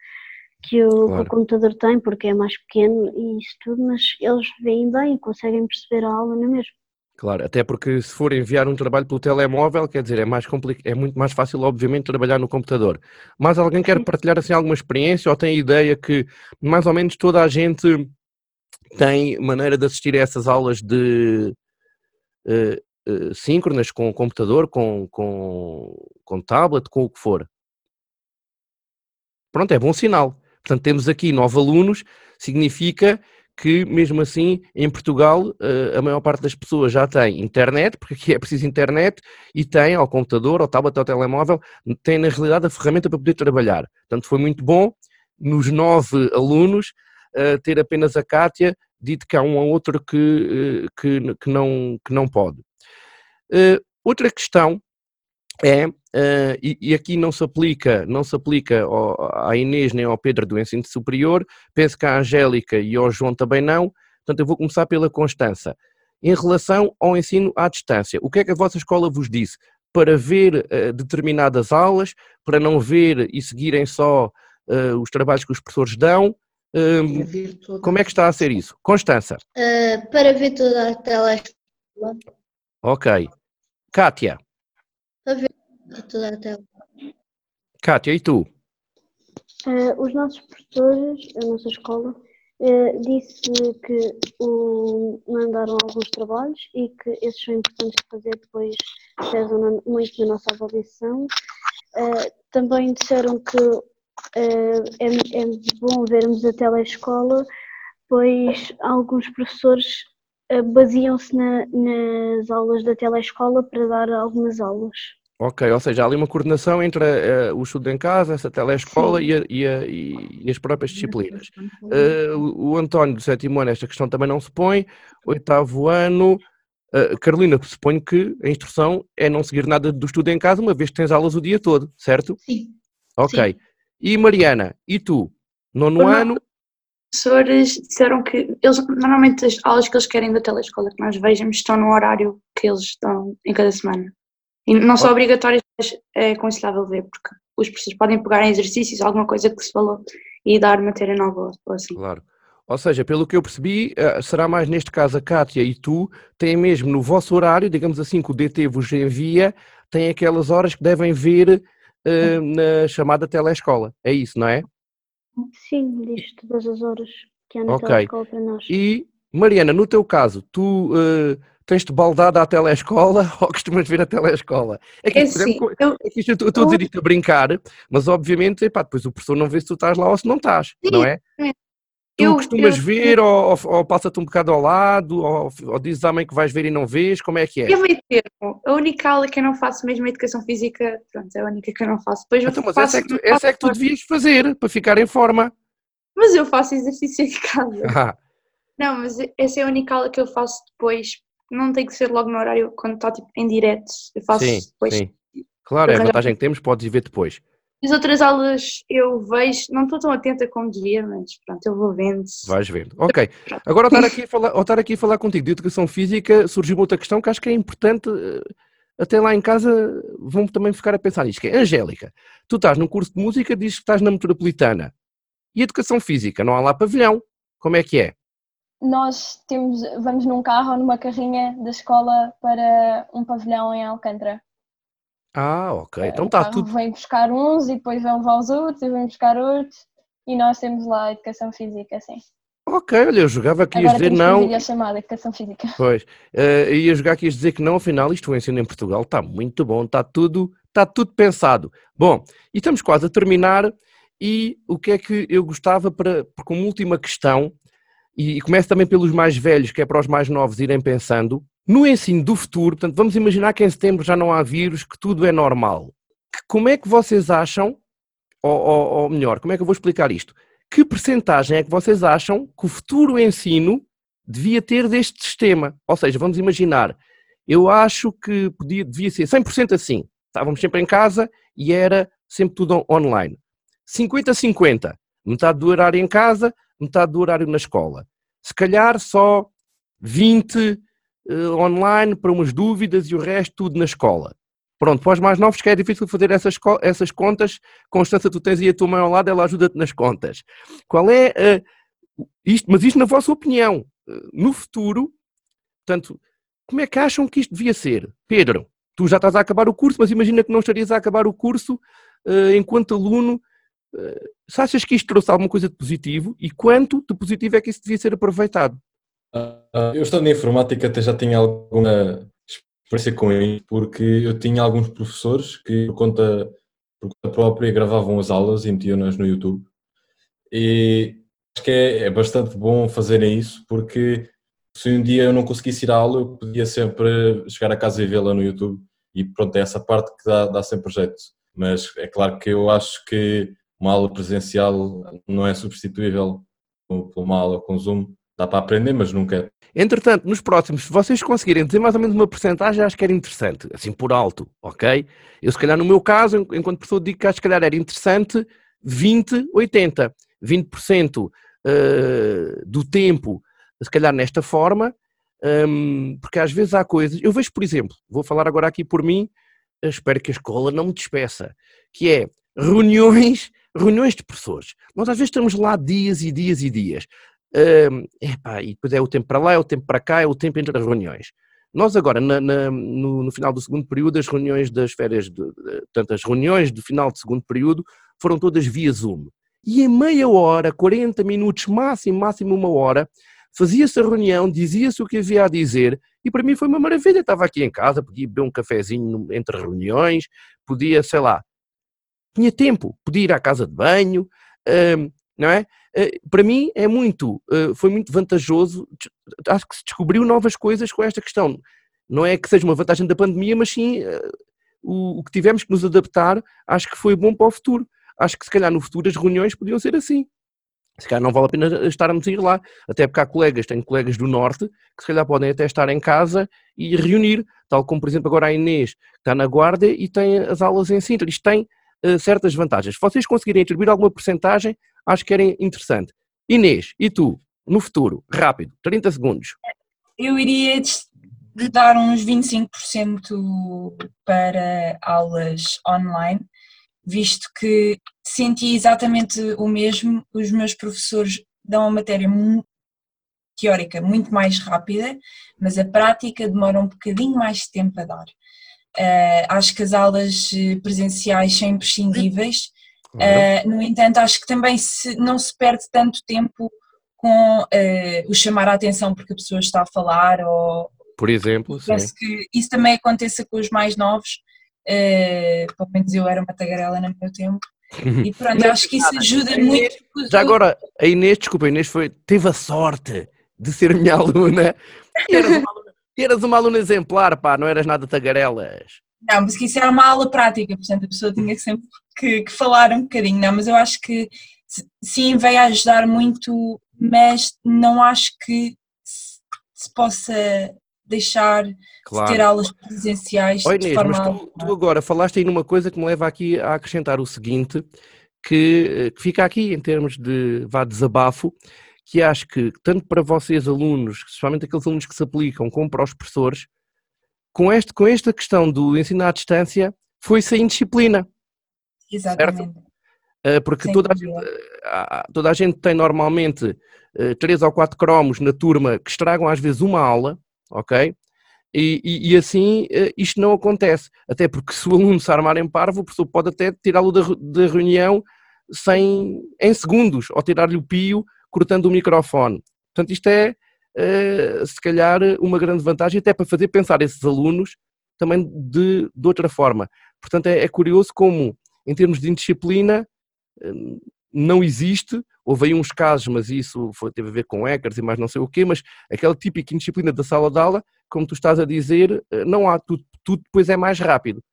que o, Claro. que o computador tem, porque é mais pequeno e isso tudo, mas eles veem bem e conseguem perceber a aula, não é mesmo? Claro, até porque se for enviar um trabalho pelo telemóvel, quer dizer, é, mais compli- é muito mais fácil, obviamente, trabalhar no computador. Mas alguém quer partilhar assim alguma experiência ou tem a ideia que mais ou menos toda a gente tem maneira de assistir a essas aulas de eh, eh, síncronas com o computador, com, com, com tablet, com o que for? Pronto, é bom sinal. Portanto, temos aqui nove alunos, significa que, mesmo assim, em Portugal, eh, a maior parte das pessoas já tem internet, porque aqui é preciso internet, e tem ao computador, ao tablet, ao telemóvel, tem na realidade a ferramenta para poder trabalhar. Portanto, foi muito bom, nos nove alunos, eh, ter apenas a Kátia, dito que há um ou outro que, eh, que, que, não, que não pode. Outra questão é, eh, e, e aqui não se aplica, não se aplica ao- à Inês nem ao Pedro do ensino superior, penso que à Angélica e ao João também não, portanto eu vou começar pela Constança. Em relação ao ensino à distância, o que é que a vossa escola vos disse? Para ver eh, determinadas aulas, para não ver e seguirem só eh, os trabalhos que os professores dão, Hum, como é que está a ser isso? Constança, para ver toda a telescola, ok. Kátia, ver toda a tela. Kátia, e tu? Eh, os nossos professores, a nossa escola, eh, disse que o, mandaram alguns trabalhos e que esses são importantes de fazer depois, pesam na- muito na nossa avaliação. Eh, também disseram que é, é bom vermos a telescola, pois alguns professores baseiam-se na- nas aulas da telescola para dar algumas aulas. Ok, ou seja, há ali uma coordenação entre uh, o estudo em casa, essa telescola e, a, e, a, e, as próprias disciplinas. Uh, o, o, António, do sétimo ano, esta questão também não se põe. Oitavo ano, uh, Carolina, suponho que a instrução é não seguir nada do estudo em casa, uma vez que tens aulas o dia todo, certo? Sim. Ok. Sim. E Mariana, e tu? Nono ano? Os professores disseram que eles normalmente as aulas que eles querem da telescola que nós vejamos estão no horário que eles dão em cada semana. E não são obrigatórias, mas é aconselhável ver, porque os professores podem pegar em exercícios, alguma coisa que se falou, e dar matéria nova ou assim. Claro. Ou seja, pelo que eu percebi, eh, será mais neste caso a Kátia e tu, têm mesmo no vosso horário, digamos assim, que o DT vos envia, têm aquelas horas que devem ver uh, na chamada telescola. É isso, não é? Sim, diz todas as horas que há na Ok. telescola para nós. E, Mariana, no teu caso, tu uh, tens-te baldado à telescola ou costumas vir à telescola? É que, É por exemplo, assim, eu- é que isto eu estou- eu a dizer isto a brincar, mas obviamente, epá, depois o professor não vê se tu estás lá ou se não estás, não é? Sim, Tu eu- costumas eu- ver ou, ou, ou passa-te um bocado ao lado ou, ou dizes à mãe que vais ver e não vês, como é que é? Eu meio termo. A única aula que eu não faço mesmo é educação física, pronto, é a única que eu não faço. Depois eu Então, mas faço, essa é, que tu, essa é que tu devias fazer para ficar em forma. Mas eu faço exercício em casa. Ah, Não, mas essa é a única aula que eu faço depois. Não tem que ser logo no horário quando está tipo, em direto. Eu faço sim, depois. sim. Claro, é a vantagem que temos, podes ir ver depois. As outras aulas eu vejo, não estou tão atenta como devia, mas pronto, eu vou vendo. Vais vendo. Ok. Agora, ao estar aqui a falar, ao estar aqui a falar contigo de educação física, surgiu outra questão que acho que é importante, eh, até lá em casa vão também ficar a pensar nisto, que é, Angélica, tu estás num curso de música, dizes que estás na metropolitana. E educação física, não há lá pavilhão. Como é que é? Nós temos, vamos num carro ou numa carrinha da escola para um pavilhão em Alcântara. Ah, ok. Então o está tudo. vem buscar uns e depois vão levar os outros e vem buscar outros e nós temos lá a educação física, assim. Ok, olha, eu jogava aqui a Agora dizer não. videochamada, educação física. Pois, eh, ia jogar aqui a dizer que não, afinal isto o ensino em Portugal está muito bom, está tudo, está tudo pensado. Bom, e estamos quase a terminar e o que é que eu gostava para, como última questão, e, começo também pelos mais velhos, que é para os mais novos irem pensando, no ensino do futuro, portanto vamos imaginar que em setembro já não há vírus, que tudo é normal. Que- Como é que vocês acham, ou, ou- ou melhor, como é que eu vou explicar isto? Que percentagem é que vocês acham que o futuro ensino devia ter deste sistema. Ou seja, vamos imaginar, eu acho que podia, devia ser 100% assim. Estávamos sempre em casa e era sempre tudo on- online. 50-50. Metade do horário em casa, metade do horário na escola. Se calhar só 20 eh, online para umas dúvidas e o resto tudo na escola. Pronto, para os mais novos que é difícil fazer essas, essas contas, Constança, tu tens aí a tua mãe ao lado, ela ajuda-te nas contas. Qual é eh, isto, mas isto na vossa opinião, eh, no futuro, portanto, como é que acham que isto devia ser? Pedro, tu já estás a acabar o curso, mas imagina que não estarias a acabar o curso enquanto aluno. Se achas que isto trouxe alguma coisa de positivo e quanto de positivo é que isso devia ser aproveitado? Ah, Eu estando em informática até já tinha alguma experiência com isso, porque eu tinha alguns professores que por conta, por conta própria gravavam as aulas e metiam-nas no YouTube. E acho que é, é bastante bom fazerem isso, porque se um dia eu não conseguisse ir à aula, eu podia sempre chegar a casa e vê-la no YouTube. E pronto, é essa parte que dá, dá sempre jeito. Mas é claro que eu acho que uma aula presencial não é substituível por uma aula com Zoom. Dá para aprender, mas nunca é. Entretanto, nos próximos, se vocês conseguirem dizer mais ou menos uma porcentagem, acho que era interessante, assim por alto, ok? Eu, se calhar, no meu caso, en- enquanto professor, digo que acho que calhar era interessante 20, 80. 20% eh, do tempo, se calhar nesta forma, hum, porque às vezes há coisas. Eu vejo, por exemplo, vou falar agora aqui por mim, eu espero que a escola não me despeça, que é reuniões, reuniões de professores. Nós às vezes estamos lá dias e dias e dias. Epá, e depois é o tempo para lá, é o tempo para cá, é o tempo entre as reuniões. Nós agora, na- na- no, no final do segundo período, as reuniões das férias, de, portanto, as reuniões do final do segundo período foram todas via Zoom. E em meia hora, 40 minutos, máximo, máximo uma hora, fazia-se a reunião, dizia-se o que havia a dizer, e para mim foi uma maravilha. Estava aqui em casa, podia beber um cafezinho entre reuniões, podia, sei lá, tinha tempo, podia ir à casa de banho, hum, não é? Eh, Para mim é muito, eh, foi muito vantajoso, acho que se descobriu novas coisas com esta questão. Não é que seja uma vantagem da pandemia, mas sim eh, o, o que tivemos que nos adaptar, acho que foi bom para o futuro. Acho que se calhar no futuro as reuniões podiam ser assim. Se calhar não vale a pena estarmos a ir lá, até porque há colegas, tenho colegas do Norte, que se calhar podem até estar em casa e reunir, tal como, por exemplo, agora a Inês, que está na Guarda e tem as aulas em Sintra. Isto tem uh, certas vantagens. Se vocês conseguirem atribuir alguma porcentagem, acho que era interessante. Inês, e tu, no futuro, rápido, 30 segundos. Eu iria dar uns 25% para aulas online, visto que senti exatamente o mesmo. Os meus professores dão a matéria teórica muito mais rápida, mas a prática demora um bocadinho mais tempo a dar. Uh, acho que as aulas presenciais são imprescindíveis, uh, no entanto, acho que também se, não se perde tanto tempo com uh, o chamar a atenção porque a pessoa está a falar ou, por exemplo. Penso sim. que isso também aconteça com os mais novos. Uh, pelo menos eu era uma tagarela no meu tempo. E pronto, acho que isso ajuda muito. Já agora, a Inês, desculpa, a Inês foi, teve a sorte de ser minha aluna. E eras uma aluna, eras uma aluna exemplar, pá, não eras nada tagarelas. Não, mas que isso era uma aula prática, portanto a pessoa tinha sempre que, que falar um bocadinho. Não, mas eu acho que sim, veio a ajudar muito, mas não acho que se possa deixar claro. de ter aulas presenciais Oi, Inês, de forma mas tu, tu, agora falaste aí numa coisa que me leva aqui a acrescentar o seguinte, que, que fica aqui em termos de vá desabafo, que acho que tanto para vocês alunos, especialmente aqueles alunos que se aplicam, como para os professores, com, este, com esta questão do ensino à distância, foi-se a indisciplina. Exatamente. Certo? Porque toda a, gente, toda a gente tem normalmente três ou quatro cromos na turma que estragam às vezes uma aula, ok? E, e, e, assim isto não acontece, até porque se o aluno se armar em parvo, o professor pode até tirá-lo da, da reunião sem, em segundos, ou tirar-lhe o pio cortando o microfone. Portanto, isto é, uh, se calhar, uma grande vantagem, até para fazer pensar esses alunos também de, de outra forma. Portanto, é, é curioso como, em termos de indisciplina, uh, não existe, houve aí uns casos, mas isso foi, teve a ver com hackers e mais não sei o quê, mas aquela típica indisciplina da sala de aula, como tu estás a dizer, eh, não há, tudo, tudo depois é mais rápido.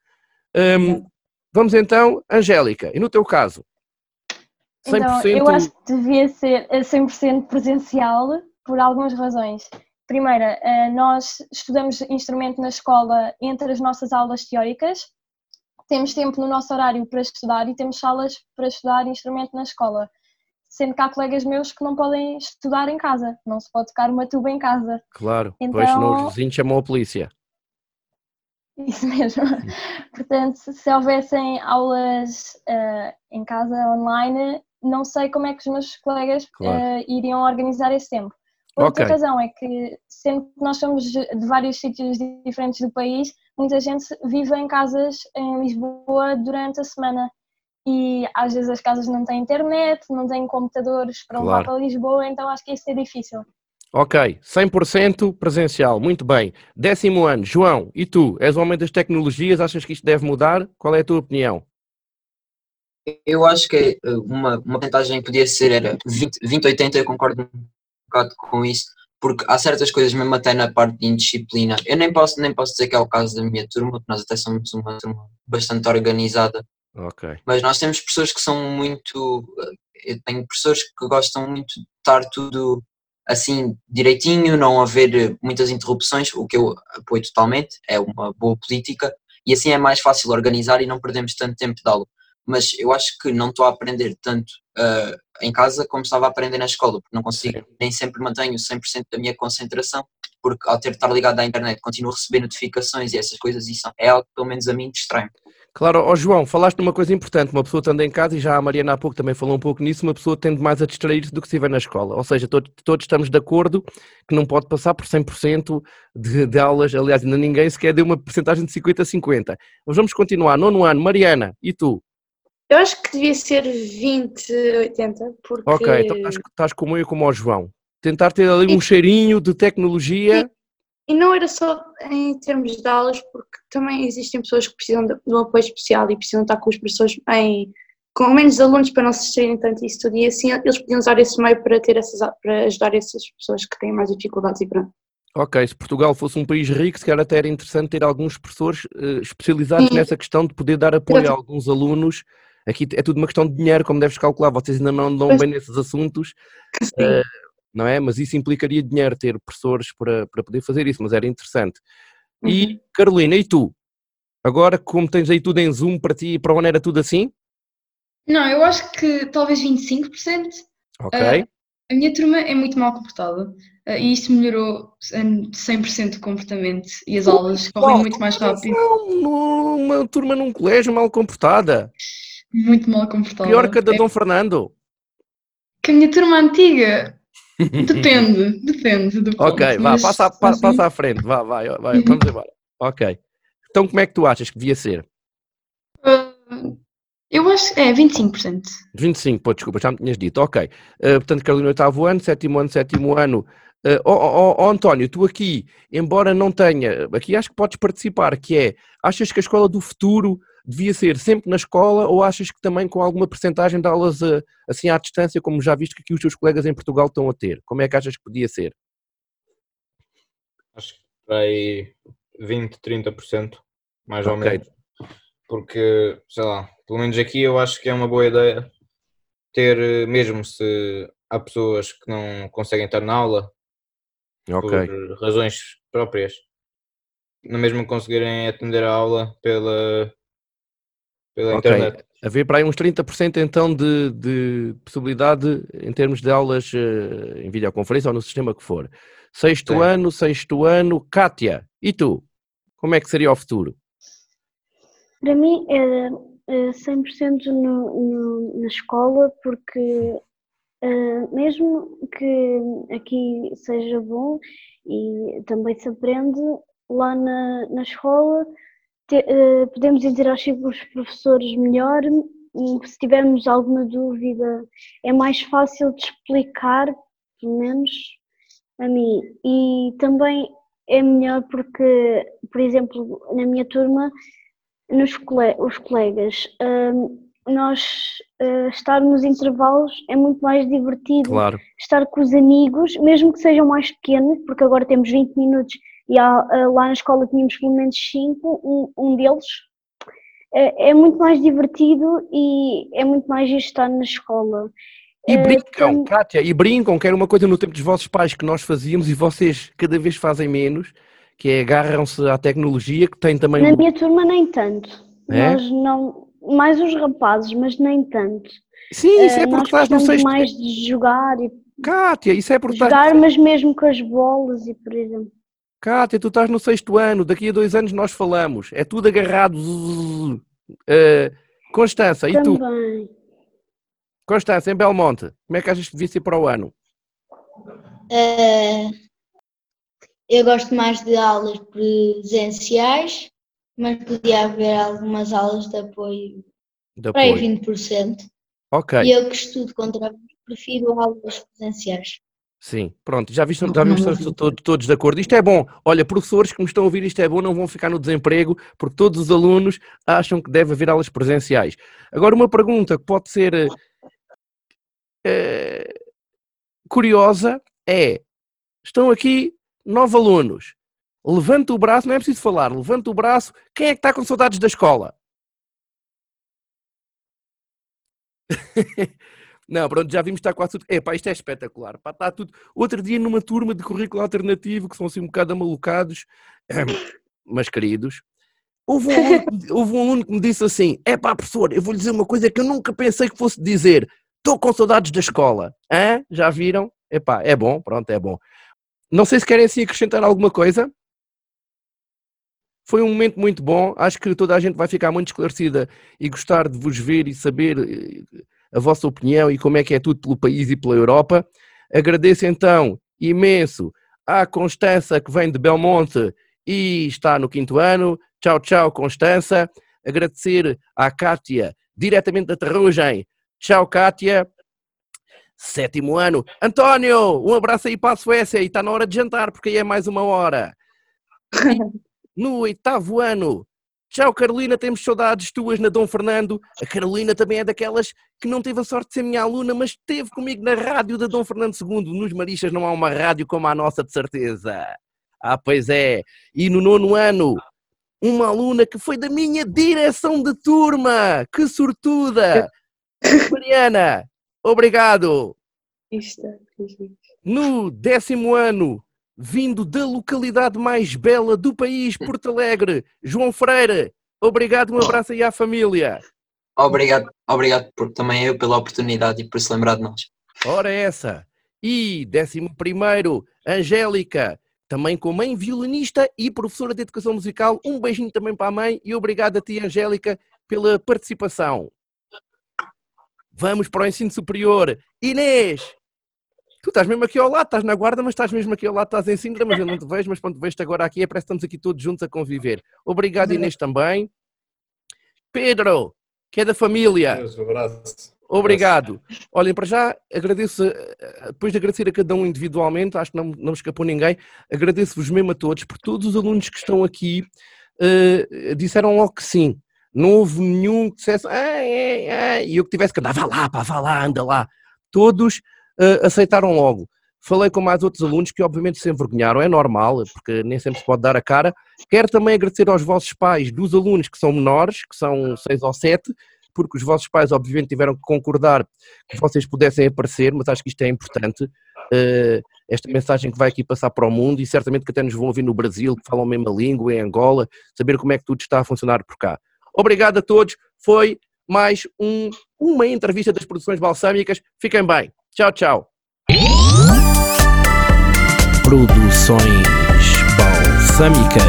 Um, vamos então, Angélica, e no teu caso? 100%... Então, eu acho que devia ser 100% presencial por algumas razões. Primeira, eh, nós estudamos instrumento na escola entre as nossas aulas teóricas, temos tempo no nosso horário para estudar e temos salas para estudar instrumento na escola. Sendo que há colegas meus que não podem estudar em casa, não se pode tocar uma tuba em casa. Claro, então, pois não, os vizinhos chamam a polícia. Isso mesmo. Portanto, se houvessem aulas uh, em casa, online, não sei como é que os meus colegas claro. uh, iriam organizar esse tempo. Outra okay. razão é que, sendo que nós somos de vários sítios diferentes do país, muita gente vive em casas em Lisboa durante a semana e às vezes as casas não têm internet, não têm computadores para claro. levar para Lisboa, então acho que isso é difícil. Ok, 100% presencial, muito bem. Décimo ano, João, e tu? És o homem das tecnologias, achas que isto deve mudar? Qual é a tua opinião? Eu acho que eh, uma, uma vantagem podia ser era 20-80, eu concordo um bocado com isso, porque há certas coisas, mesmo até na parte de indisciplina, eu nem posso, nem posso dizer que é o caso da minha turma, nós até somos uma turma bastante organizada, okay. mas nós temos pessoas que são muito, eh, eu tenho professores que gostam muito de estar tudo assim direitinho, não haver muitas interrupções, o que eu apoio totalmente, é uma boa política, e assim é mais fácil organizar e não perdemos tanto tempo de aula. Mas eu acho que não estou a aprender tanto uh, em casa como estava a aprender na escola, porque não consigo, Sim. nem sempre mantenho 100% da minha concentração, porque ao ter de estar ligado à internet continuo a receber notificações e essas coisas, isso é algo que pelo menos a mim distrai Claro, ó João, falaste numa coisa importante, uma pessoa estando em casa, e já a Mariana há pouco também falou um pouco nisso, uma pessoa tende mais a distrair-se do que se vê na escola, ou seja, todos, todos estamos de acordo que não pode passar por 100% de, de aulas, aliás ainda ninguém sequer deu uma porcentagem de 50 a 50. Mas vamos continuar, nono ano, Mariana, e tu? Eu acho que devia ser 20, 80, porque... Ok, então estás, estás como eu e como o João. Tentar ter ali um cheirinho de tecnologia... E, e, não era só em termos de aulas, porque também existem pessoas que precisam de, de um apoio especial e precisam estar com os professores em, com menos alunos para não se distraírem tanto isso tudo. E assim eles podiam usar esse meio para, ter essas, para ajudar essas pessoas que têm mais dificuldades e pronto. Ok, se Portugal fosse um país rico, se calhar até era interessante ter alguns professores uh, especializados Sim. nessa questão de poder dar apoio a alguns alunos. Aqui é tudo uma questão de dinheiro, como deves calcular, vocês ainda não andam Pois. bem nesses assuntos, eh, não é? Mas isso implicaria dinheiro, ter professores para, para poder fazer isso, mas era interessante. E Uhum. Carolina, e tu? Agora, como tens aí tudo em Zoom para ti e para onde era tudo assim? Não, eu acho que talvez 25%. Ok. Ah, a minha turma é muito mal comportada ah, e isso melhorou em 100% o comportamento e as aulas correm muito mais rápido. Não, uma turma num colégio mal comportada. Muito mal comportada. Pior que a da É Dom Fernando. que a minha turma antiga depende, depende do ponto, Ok, vá, passa, pa- assim, passa à frente, vá, vai, vai, vamos embora. Ok. Então como é que tu achas que devia ser? ah, eu acho que é 25%. 25, pô, desculpa, já me tinhas dito. Ok. Uh, portanto, Carolina, oitavo ano, sétimo ano, sétimo ano. Uh, ó, ó, ó, António, tu aqui, embora não tenha, aqui acho que podes participar, que é, achas que a escola do futuro devia ser sempre na escola ou achas que também com alguma percentagem de aulas uh, assim à distância, como já viste que aqui os teus colegas em Portugal estão a ter? Como é que achas que podia ser? Acho que para aí 20, 30%, mais ou Ok. menos. Porque, sei lá, pelo menos aqui eu acho que é uma boa ideia ter, eh, mesmo se há pessoas que não conseguem estar na aula Ok. por razões próprias, não mesmo conseguirem atender a aula pela, pela Ok. internet. Haver para aí uns 30% então de, de possibilidade em termos de aulas eh, em videoconferência ou no sistema que for. Sexto Sim. ano, sexto ano, Kátia, e tu? Como é que seria o futuro? Para mim era eh, 100% no, no, na escola, porque eh, mesmo que aqui seja bom e também se aprende, lá na, na escola te- eh, podemos interagir com os professores melhor. e Se tivermos alguma dúvida, é mais fácil de explicar, pelo menos a mim. E também é melhor porque, por exemplo, na minha turma, nos cole- os colegas, hum, nós uh, estar nos intervalos é muito mais divertido Claro. estar com os amigos, mesmo que sejam mais pequenos, porque agora temos 20 minutos e há, uh, lá na escola tínhamos pelo menos 5, um, um deles. É, é muito mais divertido e é muito mais estar na escola. E Eh, brincam, tam- Kátia, e brincam, que era uma coisa no tempo dos vossos pais que nós fazíamos e vocês cada vez fazem menos, que é agarram-se à tecnologia, que tem também Na um- minha turma nem tanto. É? Nós não, mais os rapazes, mas nem tanto. Sim, isso Eh, é porque nós estás no sexto. mais de jogar e Kátia, isso é porque jogar, mas mesmo com as bolas e por exemplo. Cátia, tu estás no sexto ano, daqui a dois anos nós falamos. É tudo agarrado. Eh, Constança, e tu? Também. Constança, em Belmonte, como é que achas que devia ser para o ano? Eh, eu gosto mais de aulas presenciais, mas podia haver algumas aulas de apoio, De para aí apoio. 20%. Ok, E eu que estudo contra prefiro aulas presenciais. Sim, pronto, já viste, já vimos estamos todos, todos de acordo. Isto é bom. Olha, professores que me estão a ouvir, isto é bom, não vão ficar no desemprego, porque todos os alunos acham que deve haver aulas presenciais. Agora, uma pergunta que pode ser eh, curiosa é: estão aqui nove alunos. Levanta o braço, não é preciso falar, levanta o braço. Quem é que está com saudades da escola? Não, pronto, já vimos está quase tudo. Epá, isto é espetacular. Pá, está tudo. Outro dia numa turma de currículo alternativo, que são assim um bocado amalucados, mas queridos, houve um, aluno, houve um aluno que me disse assim: é pá, professor, eu vou-lhe dizer uma coisa que eu nunca pensei que fosse dizer. Estou com saudades da escola. Hã? Já viram? Epá, é bom, pronto, é bom. Não sei se querem assim acrescentar alguma coisa. Foi um momento muito bom. Acho que toda a gente vai ficar muito esclarecida e gostar de vos ver e saber eh, a vossa opinião e como é que é tudo pelo país e pela Europa. Agradeço então imenso à Constança que vem de Belmonte e está no quinto ano. Tchau, tchau, Constança. Agradecer à Cátia, diretamente da Terrugem. Tchau, Cátia. Sétimo ano. António, um abraço aí para a Suécia e está na hora de jantar, porque aí é mais uma hora. No oitavo ano. Tchau, Carolina, temos saudades tuas na Dom Fernando. A Carolina também é daquelas que não teve a sorte de ser minha aluna, mas esteve comigo na rádio da Dom Fernando II. Nos Marixas não há uma rádio como a nossa, de certeza. Ah, pois é. E no nono ano, uma aluna que foi da minha direção de turma. Que sortuda! Mariana, obrigado. Isto é, No décimo ano, vindo da localidade mais bela do país, Porto Alegre, João Freire. Obrigado, um abraço aí à família. Obrigado, obrigado por, também eu pela oportunidade e por se lembrar de nós. Ora essa. E décimo primeiro, Angélica, também com mãe violinista e professora de educação musical. Um beijinho também para a mãe e obrigado a ti, Angélica, pela participação. Vamos para o ensino superior. Inês, tu estás mesmo aqui ao lado, estás na guarda, mas estás mesmo aqui ao lado, estás em Sintra, mas eu não te vejo, mas quando vejo-te agora aqui, é parece que estamos aqui todos juntos a conviver. Obrigado, Inês, também. Pedro, que é da família. Um abraço. Obrigado. Olhem, para já agradeço, eh, depois de agradecer a cada um individualmente, acho que não, não escapou ninguém, agradeço-vos mesmo a todos, por todos os alunos que estão aqui uh, disseram logo que sim. Não houve nenhum que dissesse, ah, é, é, e eu que tivesse que andar, vá lá, pá, vá lá, anda lá. Todos uh, aceitaram logo. Falei com mais outros alunos que obviamente se envergonharam, é normal, porque nem sempre se pode dar a cara. Quero também agradecer aos vossos pais dos alunos que são menores, que são seis ou sete, porque os vossos pais, obviamente, tiveram que concordar que vocês pudessem aparecer, mas acho que isto é importante. Uh, esta mensagem que vai aqui passar para o mundo e certamente que até nos vão ouvir no Brasil, que falam a mesma língua, em Angola, saber como é que tudo está a funcionar por cá. Obrigado a todos, foi mais um, uma entrevista das produções balsâmicas. Fiquem bem. Tchau, tchau. Produções balsâmicas.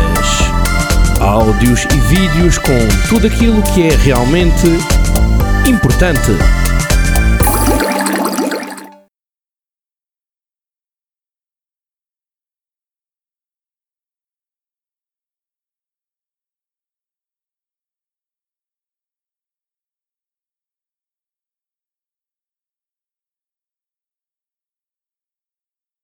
Áudios e vídeos com tudo aquilo que é realmente importante